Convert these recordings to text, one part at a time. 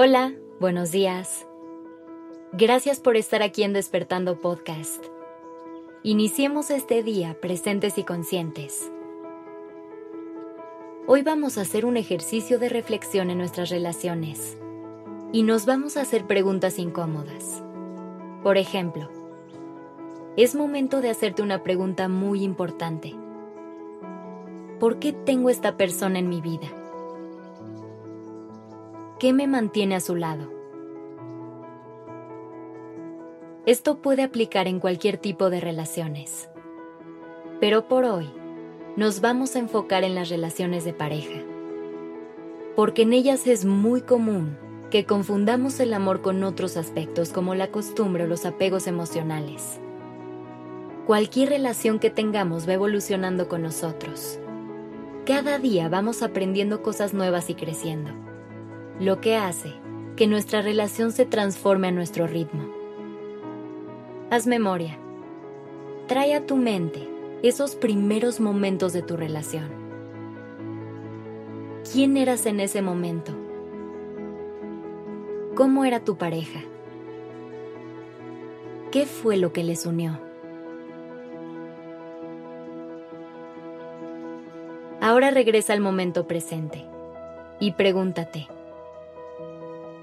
Hola, buenos días. Gracias por estar aquí en Despertando Podcast. Iniciemos este día presentes y conscientes. Hoy vamos a hacer un ejercicio de reflexión en nuestras relaciones y nos vamos a hacer preguntas incómodas. Por ejemplo, es momento de hacerte una pregunta muy importante. ¿Por qué tengo esta persona en mi vida? ¿Qué me mantiene a su lado? Esto puede aplicar en cualquier tipo de relaciones. Pero por hoy, nos vamos a enfocar en las relaciones de pareja. Porque en ellas es muy común que confundamos el amor con otros aspectos como la costumbre o los apegos emocionales. Cualquier relación que tengamos va evolucionando con nosotros. Cada día vamos aprendiendo cosas nuevas y creciendo, lo que hace que nuestra relación se transforme a nuestro ritmo. Haz memoria. Trae a tu mente esos primeros momentos de tu relación. ¿Quién eras en ese momento? ¿Cómo era tu pareja? ¿Qué fue lo que les unió? Ahora regresa al momento presente y pregúntate,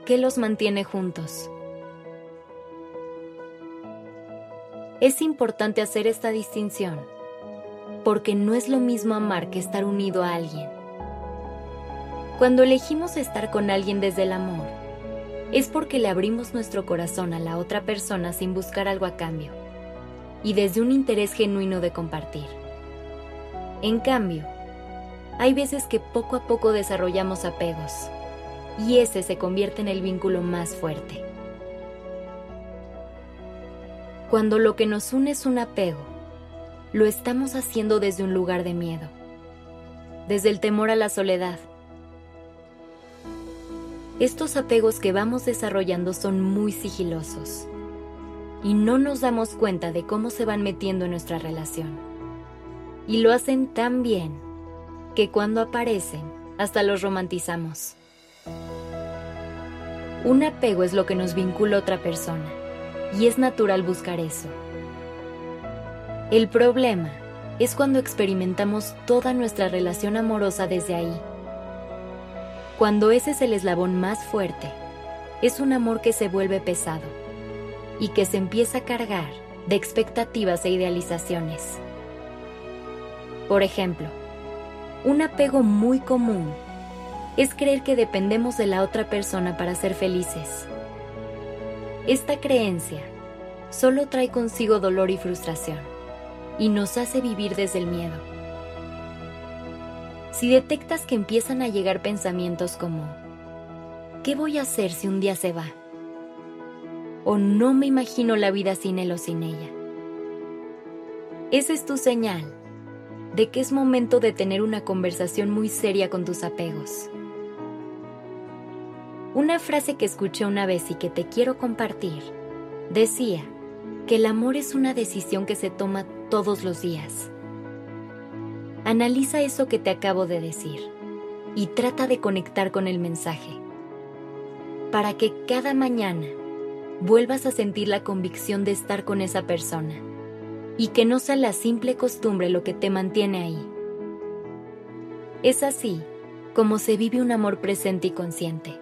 ¿qué los mantiene juntos? Es importante hacer esta distinción porque no es lo mismo amar que estar unido a alguien. Cuando elegimos estar con alguien desde el amor, es porque le abrimos nuestro corazón a la otra persona sin buscar algo a cambio y desde un interés genuino de compartir. En cambio, hay veces que poco a poco desarrollamos apegos y ese se convierte en el vínculo más fuerte. Cuando lo que nos une es un apego, lo estamos haciendo desde un lugar de miedo, desde el temor a la soledad. Estos apegos que vamos desarrollando son muy sigilosos y no nos damos cuenta de cómo se van metiendo en nuestra relación. Y lo hacen tan bien que cuando aparecen hasta los romantizamos. Un apego es lo que nos vincula a otra persona y es natural buscar eso. El problema es cuando experimentamos toda nuestra relación amorosa desde ahí. Cuando ese es el eslabón más fuerte, es un amor que se vuelve pesado y que se empieza a cargar de expectativas e idealizaciones. Por ejemplo, un apego muy común es creer que dependemos de la otra persona para ser felices. Esta creencia solo trae consigo dolor y frustración y nos hace vivir desde el miedo. Si detectas que empiezan a llegar pensamientos como, ¿qué voy a hacer si un día se va? O no me imagino la vida sin él o sin ella. Esa es tu señal de que es momento de tener una conversación muy seria con tus apegos. Una frase que escuché una vez y que te quiero compartir decía que el amor es una decisión que se toma todos los días. Analiza eso que te acabo de decir y trata de conectar con el mensaje para que cada mañana vuelvas a sentir la convicción de estar con esa persona y que no sea la simple costumbre lo que te mantiene ahí. Es así como se vive un amor presente y consciente,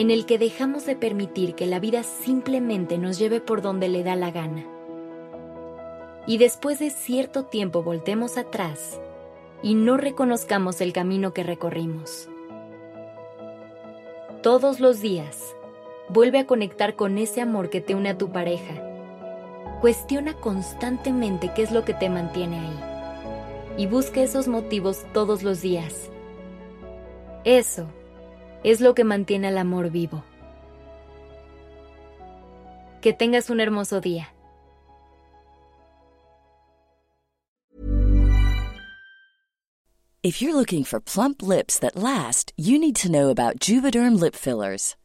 en el que dejamos de permitir que la vida simplemente nos lleve por donde le da la gana. Y después de cierto tiempo voltemos atrás y no reconozcamos el camino que recorrimos. Todos los días, vuelve a conectar con ese amor que te une a tu pareja Cuestiona constantemente qué es lo que te mantiene ahí y busca esos motivos todos los días. Eso es lo que mantiene al amor vivo. Que tengas un hermoso día. If you're looking for plump lips that last, you need to know about Juvederm lip fillers.